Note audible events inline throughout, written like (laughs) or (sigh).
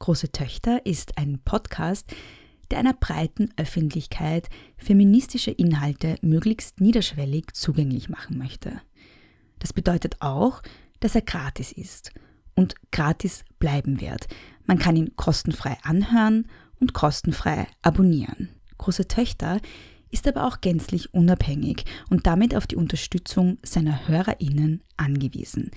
Große Töchter ist ein Podcast, der einer breiten Öffentlichkeit feministische Inhalte möglichst niederschwellig zugänglich machen möchte. Das bedeutet auch, dass er gratis ist und gratis bleiben wird. Man kann ihn kostenfrei anhören und kostenfrei abonnieren. Große Töchter ist aber auch gänzlich unabhängig und damit auf die Unterstützung seiner Hörerinnen angewiesen.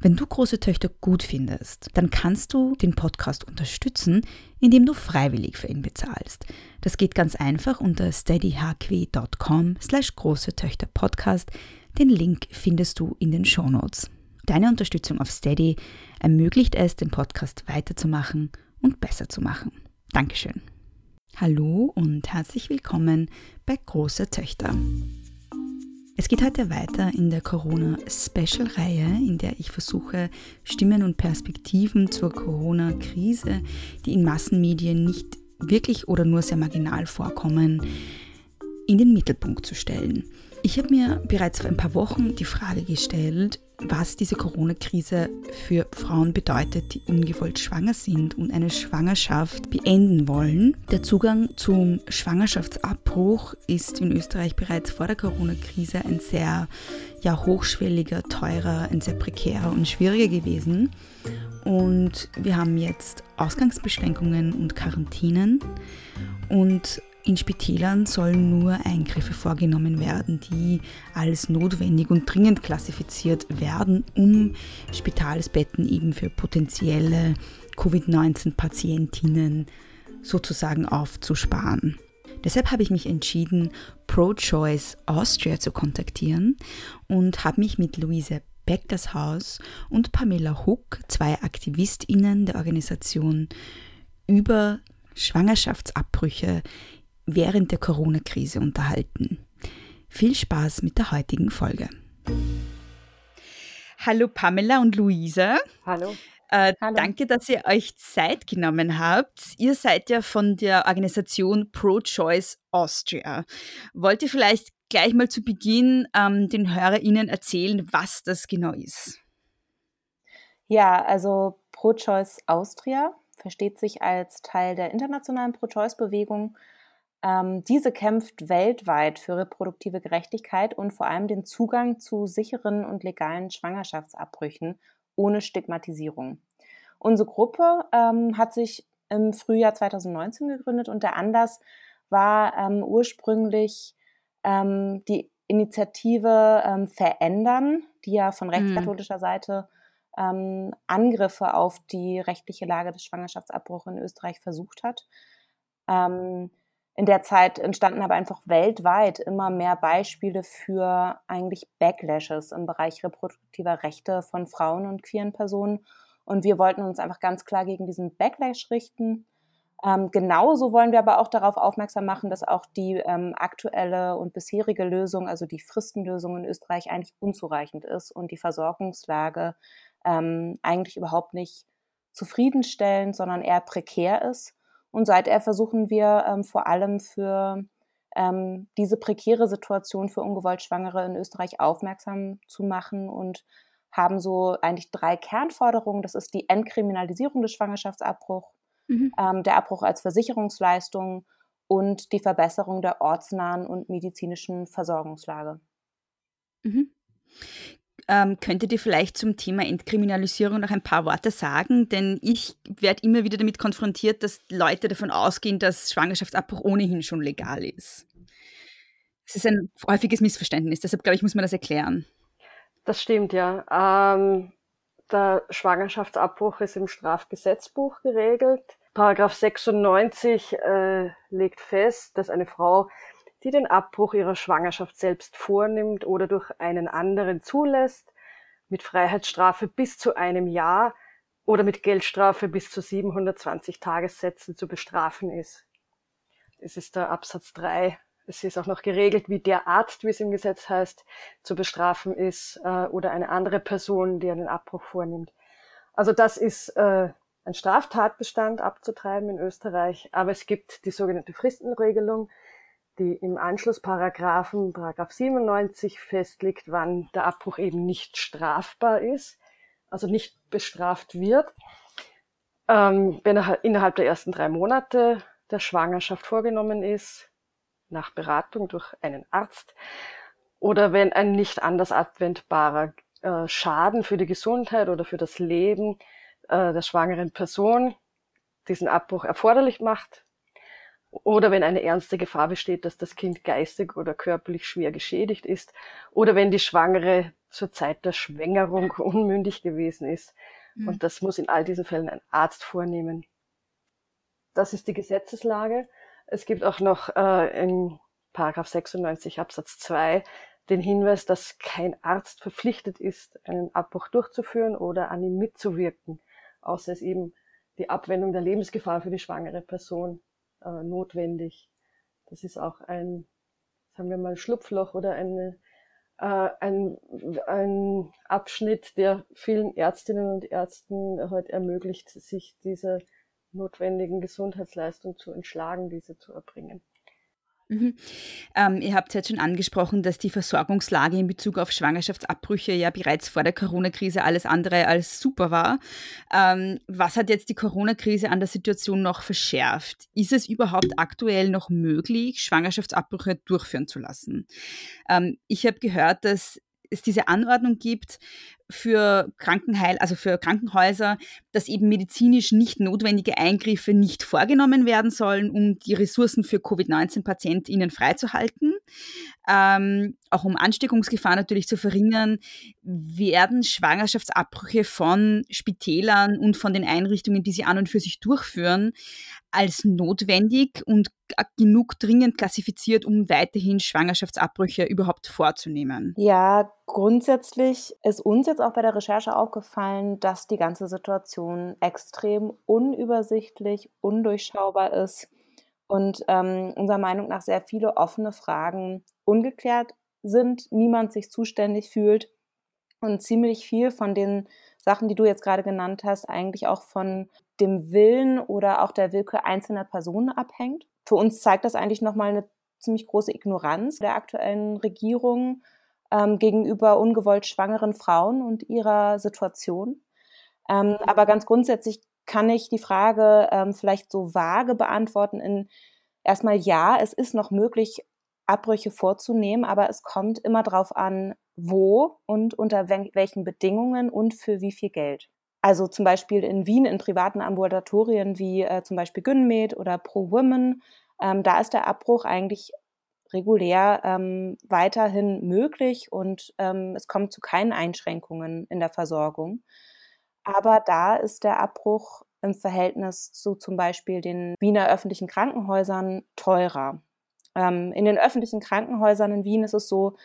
Wenn du große Töchter gut findest, dann kannst du den Podcast unterstützen, indem du freiwillig für ihn bezahlst. Das geht ganz einfach unter steadyhq.com slash große Töchter Podcast. Den Link findest du in den Shownotes. Deine Unterstützung auf Steady ermöglicht es, den Podcast weiterzumachen und besser zu machen. Dankeschön. Hallo und herzlich willkommen bei Große Töchter. Es geht heute weiter in der Corona-Special-Reihe, in der ich versuche, Stimmen und Perspektiven zur Corona-Krise, die in Massenmedien nicht wirklich oder nur sehr marginal vorkommen, in den Mittelpunkt zu stellen. Ich habe mir bereits vor ein paar Wochen die Frage gestellt, was diese Corona-Krise für Frauen bedeutet, die ungewollt schwanger sind und eine Schwangerschaft beenden wollen. Der Zugang zum Schwangerschaftsabbruch ist in Österreich bereits vor der Corona-Krise ein sehr ja, hochschwelliger, teurer, ein sehr prekärer und schwieriger gewesen. Und wir haben jetzt Ausgangsbeschränkungen und Quarantinen. Und in Spitälern sollen nur Eingriffe vorgenommen werden, die als notwendig und dringend klassifiziert werden, um Spitalsbetten eben für potenzielle Covid-19-Patientinnen sozusagen aufzusparen. Deshalb habe ich mich entschieden, Pro-Choice Austria zu kontaktieren und habe mich mit Luise Beckershaus und Pamela Huck, zwei AktivistInnen der Organisation, über Schwangerschaftsabbrüche während der Corona-Krise unterhalten. Viel Spaß mit der heutigen Folge. Hallo Pamela und Luisa. Hallo. Äh, Hallo. Danke, dass ihr euch Zeit genommen habt. Ihr seid ja von der Organisation Pro-Choice Austria. Wollt ihr vielleicht gleich mal zu Beginn ähm, den HörerInnen erzählen, was das genau ist? Ja, also Pro-Choice Austria versteht sich als Teil der internationalen Pro-Choice-Bewegung ähm, diese kämpft weltweit für reproduktive Gerechtigkeit und vor allem den Zugang zu sicheren und legalen Schwangerschaftsabbrüchen ohne Stigmatisierung. Unsere Gruppe ähm, hat sich im Frühjahr 2019 gegründet und der Anlass war ähm, ursprünglich ähm, die Initiative ähm, Verändern, die ja von mhm. rechtskatholischer Seite ähm, Angriffe auf die rechtliche Lage des Schwangerschaftsabbruchs in Österreich versucht hat. Ähm, in der Zeit entstanden aber einfach weltweit immer mehr Beispiele für eigentlich Backlashes im Bereich reproduktiver Rechte von Frauen und queeren Personen. Und wir wollten uns einfach ganz klar gegen diesen Backlash richten. Ähm, genauso wollen wir aber auch darauf aufmerksam machen, dass auch die ähm, aktuelle und bisherige Lösung, also die Fristenlösung in Österreich eigentlich unzureichend ist und die Versorgungslage ähm, eigentlich überhaupt nicht zufriedenstellend, sondern eher prekär ist. Und seither versuchen wir ähm, vor allem für ähm, diese prekäre Situation für ungewollt Schwangere in Österreich aufmerksam zu machen und haben so eigentlich drei Kernforderungen. Das ist die Entkriminalisierung des Schwangerschaftsabbruchs, mhm. ähm, der Abbruch als Versicherungsleistung und die Verbesserung der ortsnahen und medizinischen Versorgungslage. Mhm. Ähm, könntet ihr vielleicht zum Thema Entkriminalisierung noch ein paar Worte sagen? Denn ich werde immer wieder damit konfrontiert, dass Leute davon ausgehen, dass Schwangerschaftsabbruch ohnehin schon legal ist. Es ist ein häufiges Missverständnis, deshalb glaube ich, muss man das erklären. Das stimmt, ja. Ähm, der Schwangerschaftsabbruch ist im Strafgesetzbuch geregelt. Paragraph 96 äh, legt fest, dass eine Frau die den Abbruch ihrer Schwangerschaft selbst vornimmt oder durch einen anderen zulässt, mit Freiheitsstrafe bis zu einem Jahr oder mit Geldstrafe bis zu 720 Tagessätzen zu bestrafen ist. Es ist der Absatz 3. Es ist auch noch geregelt, wie der Arzt, wie es im Gesetz heißt, zu bestrafen ist äh, oder eine andere Person, die einen Abbruch vornimmt. Also das ist äh, ein Straftatbestand abzutreiben in Österreich, aber es gibt die sogenannte Fristenregelung, die im Anschlussparagraphen, Paragraph 97 festlegt, wann der Abbruch eben nicht strafbar ist, also nicht bestraft wird. ähm, wenn er innerhalb der ersten drei Monate der Schwangerschaft vorgenommen ist, nach Beratung durch einen Arzt, oder wenn ein nicht anders abwendbarer äh, Schaden für die Gesundheit oder für das Leben äh, der schwangeren Person diesen Abbruch erforderlich macht, oder wenn eine ernste Gefahr besteht, dass das Kind geistig oder körperlich schwer geschädigt ist, oder wenn die Schwangere zur Zeit der Schwängerung (laughs) unmündig gewesen ist. Mhm. Und das muss in all diesen Fällen ein Arzt vornehmen. Das ist die Gesetzeslage. Es gibt auch noch äh, in Paragraph 96 Absatz 2 den Hinweis, dass kein Arzt verpflichtet ist, einen Abbruch durchzuführen oder an ihm mitzuwirken, außer es eben die Abwendung der Lebensgefahr für die schwangere Person äh, notwendig. Das ist auch ein, sagen wir mal, Schlupfloch oder eine, äh, ein, ein Abschnitt, der vielen Ärztinnen und Ärzten heute ermöglicht, sich dieser notwendigen Gesundheitsleistung zu entschlagen, diese zu erbringen. Mhm. Ähm, ihr habt jetzt schon angesprochen, dass die Versorgungslage in Bezug auf Schwangerschaftsabbrüche ja bereits vor der Corona-Krise alles andere als super war. Ähm, was hat jetzt die Corona-Krise an der Situation noch verschärft? Ist es überhaupt aktuell noch möglich, Schwangerschaftsabbrüche durchführen zu lassen? Ähm, ich habe gehört, dass es diese Anordnung gibt für Krankenheil, also für Krankenhäuser, dass eben medizinisch nicht notwendige Eingriffe nicht vorgenommen werden sollen, um die Ressourcen für Covid-19-PatientInnen freizuhalten. Ähm, auch um Ansteckungsgefahr natürlich zu verringern, werden Schwangerschaftsabbrüche von Spitälern und von den Einrichtungen, die sie an und für sich durchführen, als notwendig und genug dringend klassifiziert, um weiterhin Schwangerschaftsabbrüche überhaupt vorzunehmen? Ja, grundsätzlich ist uns jetzt auch bei der Recherche aufgefallen, dass die ganze Situation extrem unübersichtlich, undurchschaubar ist und ähm, unserer Meinung nach sehr viele offene Fragen ungeklärt sind, niemand sich zuständig fühlt und ziemlich viel von den Sachen, die du jetzt gerade genannt hast, eigentlich auch von dem Willen oder auch der Willkür einzelner Personen abhängt. Für uns zeigt das eigentlich nochmal eine ziemlich große Ignoranz der aktuellen Regierung ähm, gegenüber ungewollt schwangeren Frauen und ihrer Situation. Ähm, aber ganz grundsätzlich kann ich die Frage ähm, vielleicht so vage beantworten in erstmal ja, es ist noch möglich, Abbrüche vorzunehmen, aber es kommt immer darauf an, wo und unter welchen Bedingungen und für wie viel Geld. Also zum Beispiel in Wien in privaten Ambulatorien wie äh, zum Beispiel Gynmed oder Pro Women, ähm, da ist der Abbruch eigentlich regulär ähm, weiterhin möglich und ähm, es kommt zu keinen Einschränkungen in der Versorgung. Aber da ist der Abbruch im Verhältnis zu zum Beispiel den Wiener öffentlichen Krankenhäusern teurer. Ähm, in den öffentlichen Krankenhäusern in Wien ist es so,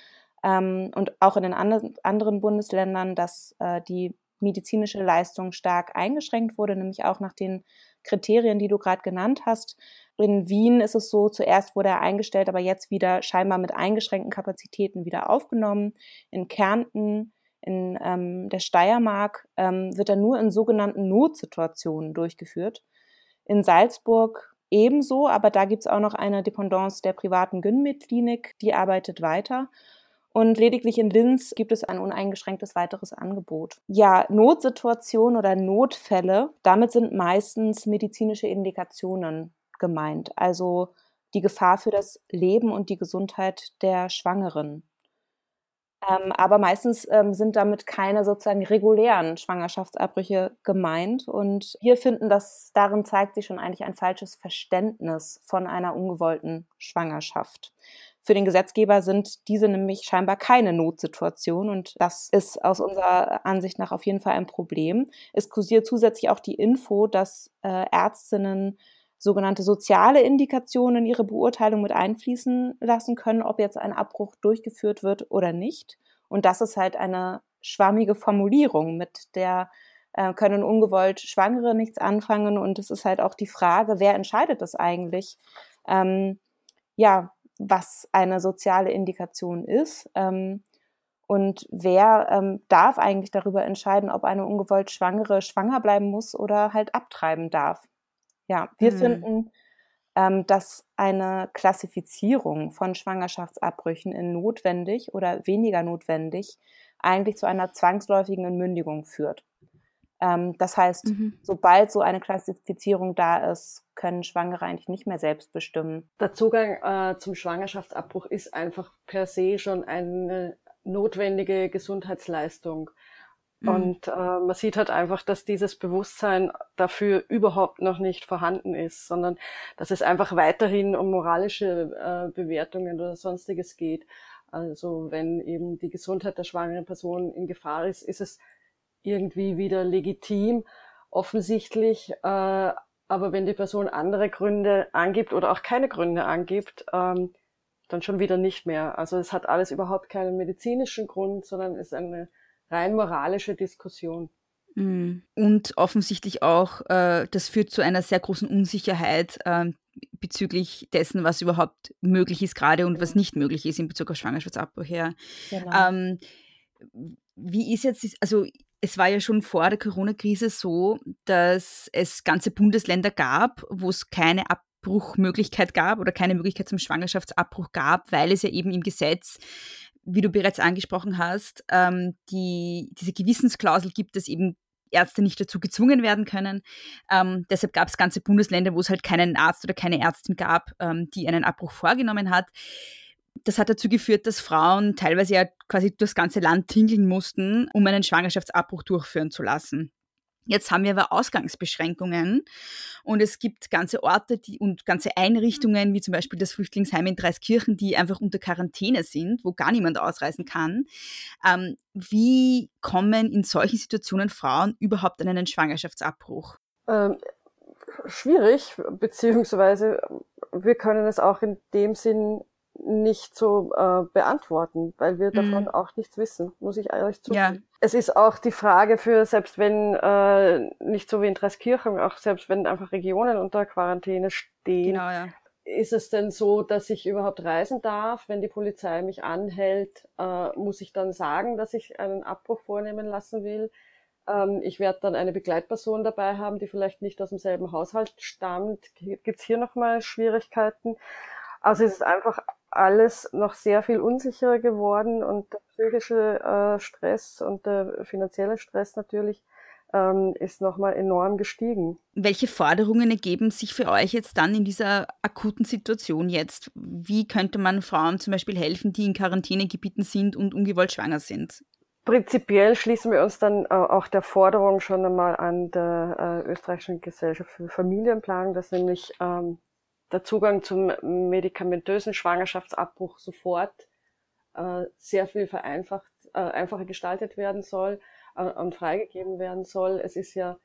ähm, und auch in den anderen, anderen Bundesländern, dass äh, die medizinische Leistung stark eingeschränkt wurde, nämlich auch nach den Kriterien, die du gerade genannt hast. In Wien ist es so, zuerst wurde er eingestellt, aber jetzt wieder scheinbar mit eingeschränkten Kapazitäten wieder aufgenommen. In Kärnten, in ähm, der Steiermark ähm, wird er nur in sogenannten Notsituationen durchgeführt. In Salzburg ebenso, aber da gibt es auch noch eine Dependance der privaten Gynmed-Klinik, die arbeitet weiter. Und lediglich in Linz gibt es ein uneingeschränktes weiteres Angebot. Ja, Notsituationen oder Notfälle, damit sind meistens medizinische Indikationen gemeint. Also die Gefahr für das Leben und die Gesundheit der Schwangeren. Ähm, aber meistens ähm, sind damit keine sozusagen regulären Schwangerschaftsabbrüche gemeint. Und wir finden, dass darin zeigt sich schon eigentlich ein falsches Verständnis von einer ungewollten Schwangerschaft. Für den Gesetzgeber sind diese nämlich scheinbar keine Notsituation und das ist aus unserer Ansicht nach auf jeden Fall ein Problem. Es kursiert zusätzlich auch die Info, dass äh, Ärztinnen sogenannte soziale Indikationen in ihre Beurteilung mit einfließen lassen können, ob jetzt ein Abbruch durchgeführt wird oder nicht. Und das ist halt eine schwammige Formulierung, mit der äh, können ungewollt Schwangere nichts anfangen. Und es ist halt auch die Frage, wer entscheidet das eigentlich? Ähm, ja, was eine soziale Indikation ist. Ähm, und wer ähm, darf eigentlich darüber entscheiden, ob eine ungewollt Schwangere schwanger bleiben muss oder halt abtreiben darf? Ja, wir mhm. finden, ähm, dass eine Klassifizierung von Schwangerschaftsabbrüchen in notwendig oder weniger notwendig eigentlich zu einer zwangsläufigen Entmündigung führt. Ähm, das heißt, mhm. sobald so eine Klassifizierung da ist, können Schwangere eigentlich nicht mehr selbst bestimmen. Der Zugang äh, zum Schwangerschaftsabbruch ist einfach per se schon eine notwendige Gesundheitsleistung. Mhm. Und äh, man sieht halt einfach, dass dieses Bewusstsein dafür überhaupt noch nicht vorhanden ist, sondern dass es einfach weiterhin um moralische äh, Bewertungen oder sonstiges geht. Also wenn eben die Gesundheit der schwangeren Person in Gefahr ist, ist es irgendwie wieder legitim, offensichtlich. Äh, aber wenn die Person andere Gründe angibt oder auch keine Gründe angibt, ähm, dann schon wieder nicht mehr. Also es hat alles überhaupt keinen medizinischen Grund, sondern ist eine rein moralische Diskussion. Mm. Und offensichtlich auch, äh, das führt zu einer sehr großen Unsicherheit äh, bezüglich dessen, was überhaupt möglich ist gerade und was nicht möglich ist in Bezug auf Schwangerschaftsabbruch. Ja. Genau. Ähm, wie ist jetzt, also es war ja schon vor der Corona-Krise so, dass es ganze Bundesländer gab, wo es keine Abbruchmöglichkeit gab oder keine Möglichkeit zum Schwangerschaftsabbruch gab, weil es ja eben im Gesetz, wie du bereits angesprochen hast, ähm, die, diese Gewissensklausel gibt, dass eben Ärzte nicht dazu gezwungen werden können. Ähm, deshalb gab es ganze Bundesländer, wo es halt keinen Arzt oder keine Ärztin gab, ähm, die einen Abbruch vorgenommen hat das hat dazu geführt, dass Frauen teilweise ja quasi durchs ganze Land tingeln mussten, um einen Schwangerschaftsabbruch durchführen zu lassen. Jetzt haben wir aber Ausgangsbeschränkungen und es gibt ganze Orte die, und ganze Einrichtungen, wie zum Beispiel das Flüchtlingsheim in Dreiskirchen, die einfach unter Quarantäne sind, wo gar niemand ausreisen kann. Ähm, wie kommen in solchen Situationen Frauen überhaupt an einen Schwangerschaftsabbruch? Ähm, schwierig, beziehungsweise wir können es auch in dem Sinn nicht so äh, beantworten, weil wir davon mhm. auch nichts wissen, muss ich ehrlich zugeben. Ja. Es ist auch die Frage für, selbst wenn äh, nicht so wie in Dreiskirchen, auch selbst wenn einfach Regionen unter Quarantäne stehen, genau, ja. ist es denn so, dass ich überhaupt reisen darf? Wenn die Polizei mich anhält, äh, muss ich dann sagen, dass ich einen Abbruch vornehmen lassen will? Ähm, ich werde dann eine Begleitperson dabei haben, die vielleicht nicht aus demselben Haushalt stammt. Gibt es hier nochmal Schwierigkeiten? Also es ist einfach alles noch sehr viel unsicherer geworden und der psychische äh, Stress und der finanzielle Stress natürlich ähm, ist nochmal enorm gestiegen. Welche Forderungen ergeben sich für euch jetzt dann in dieser akuten Situation jetzt? Wie könnte man Frauen zum Beispiel helfen, die in Quarantänegebieten sind und ungewollt schwanger sind? Prinzipiell schließen wir uns dann äh, auch der Forderung schon einmal an der äh, österreichischen Gesellschaft für Familienplanung, dass nämlich ähm, der Zugang zum medikamentösen Schwangerschaftsabbruch sofort äh, sehr viel vereinfacht, äh, einfacher gestaltet werden soll äh, und freigegeben werden soll. Es ist ja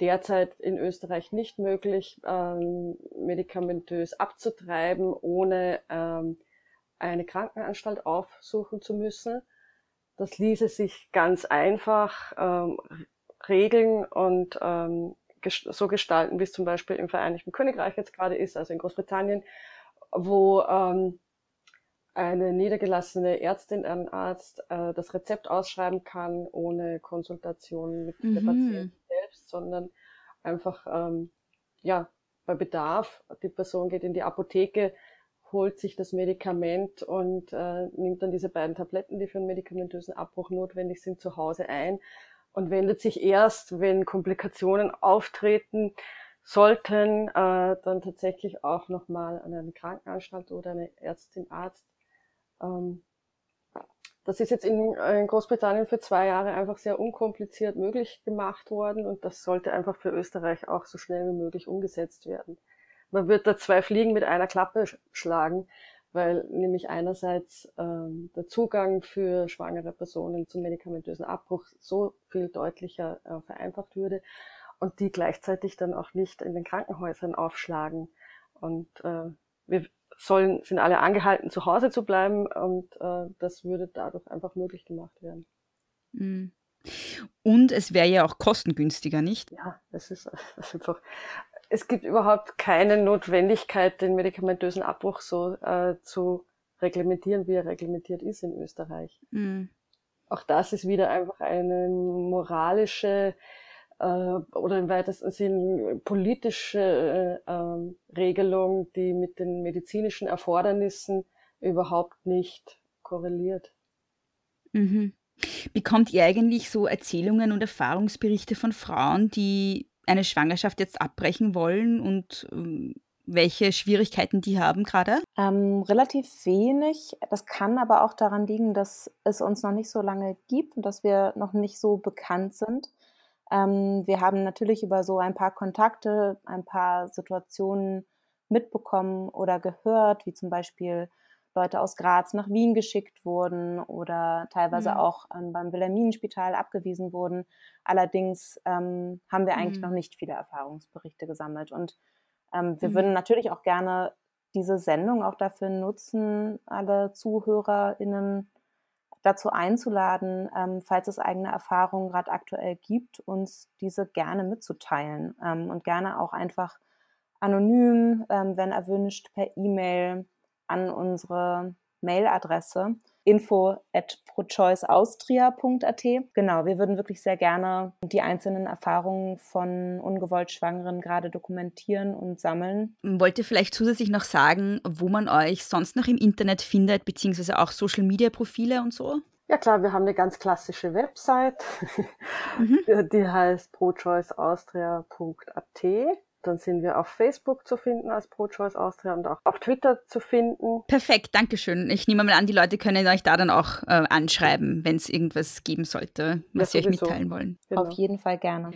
derzeit in Österreich nicht möglich, ähm, medikamentös abzutreiben, ohne ähm, eine Krankenanstalt aufsuchen zu müssen. Das ließe sich ganz einfach ähm, regeln und ähm, so gestalten, wie es zum Beispiel im Vereinigten Königreich jetzt gerade ist, also in Großbritannien, wo ähm, eine niedergelassene Ärztin, ein Arzt äh, das Rezept ausschreiben kann, ohne Konsultation mit mhm. der Patientin selbst, sondern einfach ähm, ja bei Bedarf. Die Person geht in die Apotheke, holt sich das Medikament und äh, nimmt dann diese beiden Tabletten, die für einen medikamentösen Abbruch notwendig sind, zu Hause ein und wendet sich erst, wenn Komplikationen auftreten sollten, äh, dann tatsächlich auch nochmal an eine Krankenanstalt oder eine Ärztin, Arzt. Ähm, das ist jetzt in, in, Großbritannien für zwei Jahre einfach sehr unkompliziert möglich gemacht worden und das sollte einfach für Österreich auch so schnell wie möglich umgesetzt werden. Man wird da zwei Fliegen mit einer Klappe schlagen weil nämlich einerseits ähm, der Zugang für schwangere Personen zum medikamentösen Abbruch so viel deutlicher äh, vereinfacht würde und die gleichzeitig dann auch nicht in den Krankenhäusern aufschlagen. Und äh, wir sollen, sind alle angehalten, zu Hause zu bleiben und äh, das würde dadurch einfach möglich gemacht werden. Mhm. Und es wäre ja auch kostengünstiger, nicht? Ja, es ist (laughs) einfach es gibt überhaupt keine Notwendigkeit, den medikamentösen Abbruch so äh, zu reglementieren, wie er reglementiert ist in Österreich. Mhm. Auch das ist wieder einfach eine moralische äh, oder im weitesten Sinn politische äh, äh, Regelung, die mit den medizinischen Erfordernissen überhaupt nicht korreliert. Mhm. Bekommt ihr eigentlich so Erzählungen und Erfahrungsberichte von Frauen, die eine Schwangerschaft jetzt abbrechen wollen und ähm, welche Schwierigkeiten die haben gerade? Ähm, relativ wenig. Das kann aber auch daran liegen, dass es uns noch nicht so lange gibt und dass wir noch nicht so bekannt sind. Ähm, wir haben natürlich über so ein paar Kontakte, ein paar Situationen mitbekommen oder gehört, wie zum Beispiel Leute aus Graz nach Wien geschickt wurden oder teilweise mhm. auch ähm, beim Wilhelminenspital abgewiesen wurden. Allerdings ähm, haben wir eigentlich mhm. noch nicht viele Erfahrungsberichte gesammelt. Und ähm, wir mhm. würden natürlich auch gerne diese Sendung auch dafür nutzen, alle ZuhörerInnen dazu einzuladen, ähm, falls es eigene Erfahrungen gerade aktuell gibt, uns diese gerne mitzuteilen ähm, und gerne auch einfach anonym, ähm, wenn erwünscht, per E-Mail an unsere Mailadresse info at prochoiceaustria.at. Genau, wir würden wirklich sehr gerne die einzelnen Erfahrungen von ungewollt Schwangeren gerade dokumentieren und sammeln. Wollt ihr vielleicht zusätzlich noch sagen, wo man euch sonst noch im Internet findet, beziehungsweise auch Social-Media-Profile und so? Ja klar, wir haben eine ganz klassische Website, mhm. (laughs) die heißt prochoiceaustria.at. Dann sind wir auf Facebook zu finden als ProChoice Austria und auch auf Twitter zu finden. Perfekt, danke schön. Ich nehme mal an, die Leute können euch da dann auch äh, anschreiben, wenn es irgendwas geben sollte, was ja, sie euch mitteilen wollen. Genau. Auf jeden Fall gerne.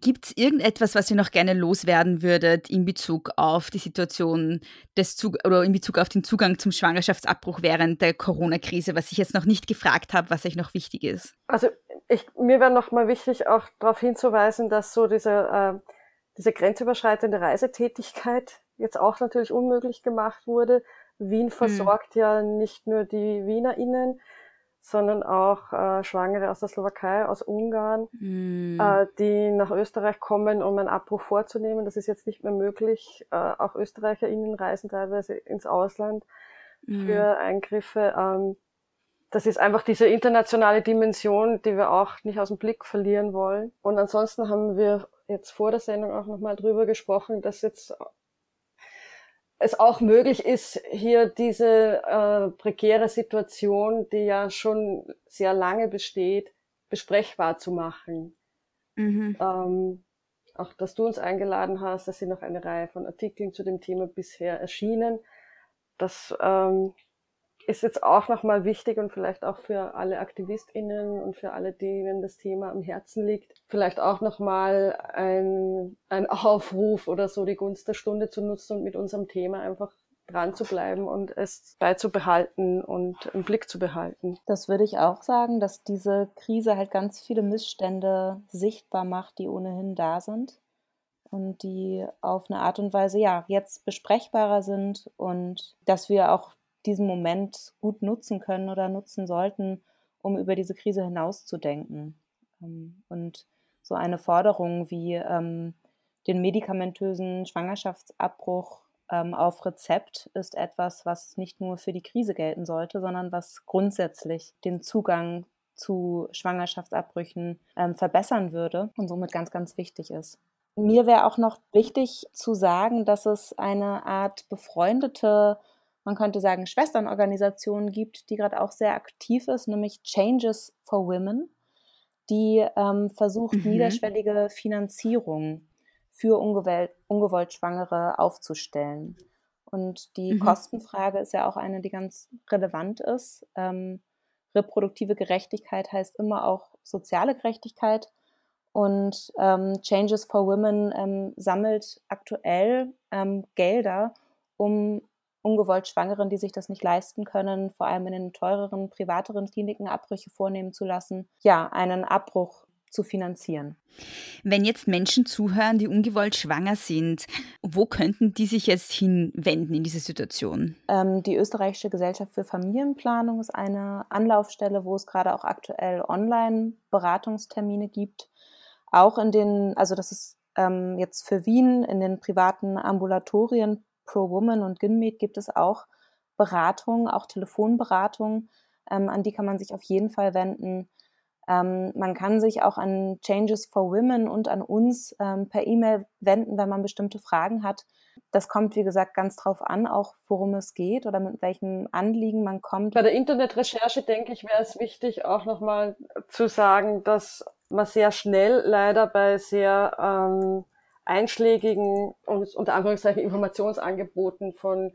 Gibt es irgendetwas, was ihr noch gerne loswerden würdet in Bezug auf die Situation des Zug oder in Bezug auf den Zugang zum Schwangerschaftsabbruch während der Corona-Krise, was ich jetzt noch nicht gefragt habe, was euch noch wichtig ist? Also ich, mir wäre noch mal wichtig, auch darauf hinzuweisen, dass so diese äh, diese grenzüberschreitende Reisetätigkeit jetzt auch natürlich unmöglich gemacht wurde. Wien hm. versorgt mhm. ja nicht nur die WienerInnen, sondern auch äh, Schwangere aus der Slowakei, aus Ungarn, mhm. äh, die nach Österreich kommen, um einen Abbruch vorzunehmen. Das ist jetzt nicht mehr möglich. Äh, auch ÖsterreicherInnen reisen teilweise ins Ausland mhm. für Eingriffe. Ähm, das ist einfach diese internationale Dimension, die wir auch nicht aus dem Blick verlieren wollen. Und ansonsten haben wir jetzt vor der Sendung auch nochmal drüber gesprochen, dass jetzt es auch möglich ist, hier diese äh, prekäre Situation, die ja schon sehr lange besteht, besprechbar zu machen. Mhm. Ähm, auch, dass du uns eingeladen hast, dass sind noch eine Reihe von Artikeln zu dem Thema bisher erschienen. Das ähm, ist jetzt auch nochmal wichtig und vielleicht auch für alle AktivistInnen und für alle, denen das Thema am Herzen liegt, vielleicht auch nochmal ein, ein Aufruf oder so, die Gunst der Stunde zu nutzen und mit unserem Thema einfach dran zu bleiben und es beizubehalten und im Blick zu behalten. Das würde ich auch sagen, dass diese Krise halt ganz viele Missstände sichtbar macht, die ohnehin da sind und die auf eine Art und Weise ja jetzt besprechbarer sind und dass wir auch diesen Moment gut nutzen können oder nutzen sollten, um über diese Krise hinauszudenken. Ähm, und so eine Forderung wie ähm, den medikamentösen Schwangerschaftsabbruch ähm, auf Rezept ist etwas, was nicht nur für die Krise gelten sollte, sondern was grundsätzlich den Zugang zu Schwangerschaftsabbrüchen ähm, verbessern würde und somit ganz, ganz wichtig ist. Mir wäre auch noch wichtig zu sagen, dass es eine Art befreundete man könnte sagen, Schwesternorganisation gibt, die gerade auch sehr aktiv ist, nämlich Changes for Women, die ähm, versucht, mhm. niederschwellige Finanzierung für ungewollt, ungewollt Schwangere aufzustellen. Und die mhm. Kostenfrage ist ja auch eine, die ganz relevant ist. Ähm, reproduktive Gerechtigkeit heißt immer auch soziale Gerechtigkeit. Und ähm, Changes for Women ähm, sammelt aktuell ähm, Gelder, um ungewollt Schwangeren, die sich das nicht leisten können, vor allem in den teureren, privateren Kliniken Abbrüche vornehmen zu lassen, ja, einen Abbruch zu finanzieren. Wenn jetzt Menschen zuhören, die ungewollt schwanger sind, wo könnten die sich jetzt hinwenden in diese Situation? Ähm, die Österreichische Gesellschaft für Familienplanung ist eine Anlaufstelle, wo es gerade auch aktuell Online-Beratungstermine gibt. Auch in den, also das ist ähm, jetzt für Wien in den privaten Ambulatorien Pro Woman und Ginmeet gibt es auch Beratungen, auch Telefonberatungen, ähm, an die kann man sich auf jeden Fall wenden. Ähm, man kann sich auch an Changes for Women und an uns ähm, per E-Mail wenden, wenn man bestimmte Fragen hat. Das kommt, wie gesagt, ganz drauf an, auch worum es geht oder mit welchen Anliegen man kommt. Bei der Internetrecherche, denke ich, wäre es wichtig, auch nochmal zu sagen, dass man sehr schnell leider bei sehr ähm, einschlägigen und unter Anführungszeichen Informationsangeboten von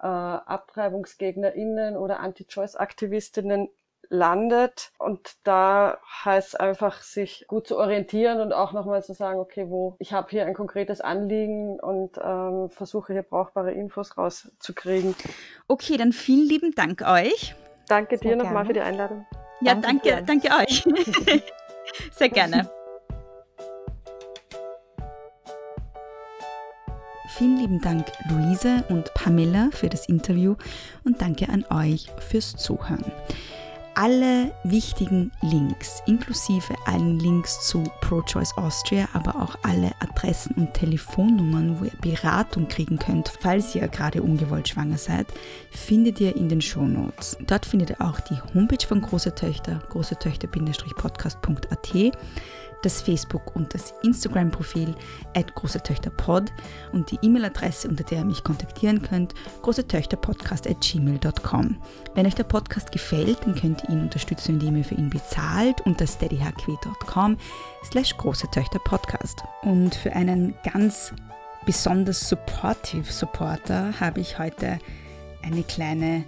äh, AbtreibungsgegnerInnen oder Anti-Choice-Aktivistinnen landet. Und da heißt es einfach, sich gut zu orientieren und auch nochmal zu sagen, okay, wo ich habe hier ein konkretes Anliegen und ähm, versuche hier brauchbare Infos rauszukriegen. Okay, dann vielen lieben Dank euch. Danke Sehr dir nochmal für die Einladung. Ja, danke, danke, danke euch. (laughs) Sehr gerne. (laughs) Vielen lieben Dank, Luise und Pamela, für das Interview und danke an euch fürs Zuhören. Alle wichtigen Links, inklusive allen Links zu ProChoice Austria, aber auch alle Adressen und Telefonnummern, wo ihr Beratung kriegen könnt, falls ihr gerade ungewollt schwanger seid, findet ihr in den Shownotes. Dort findet ihr auch die Homepage von Große Töchter, großetöchter-podcast.at das Facebook- und das Instagram-Profil at großetöchterpod und die E-Mail-Adresse, unter der ihr mich kontaktieren könnt, großetöchterpodcast at gmail.com. Wenn euch der Podcast gefällt, dann könnt ihr ihn unterstützen, indem ihr für ihn bezahlt unter steadyhq.com slash großetöchterpodcast. Und für einen ganz besonders supportive Supporter habe ich heute eine kleine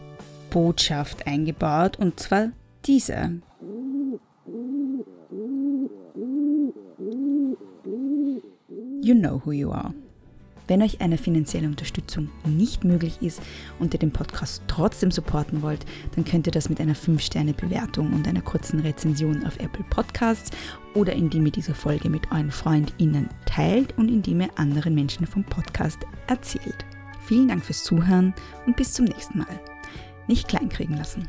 Botschaft eingebaut und zwar diese. You know who you are. Wenn euch eine finanzielle Unterstützung nicht möglich ist und ihr den Podcast trotzdem supporten wollt, dann könnt ihr das mit einer 5-Sterne-Bewertung und einer kurzen Rezension auf Apple Podcasts oder indem ihr diese Folge mit euren FreundInnen teilt und indem ihr anderen Menschen vom Podcast erzählt. Vielen Dank fürs Zuhören und bis zum nächsten Mal. Nicht kleinkriegen lassen.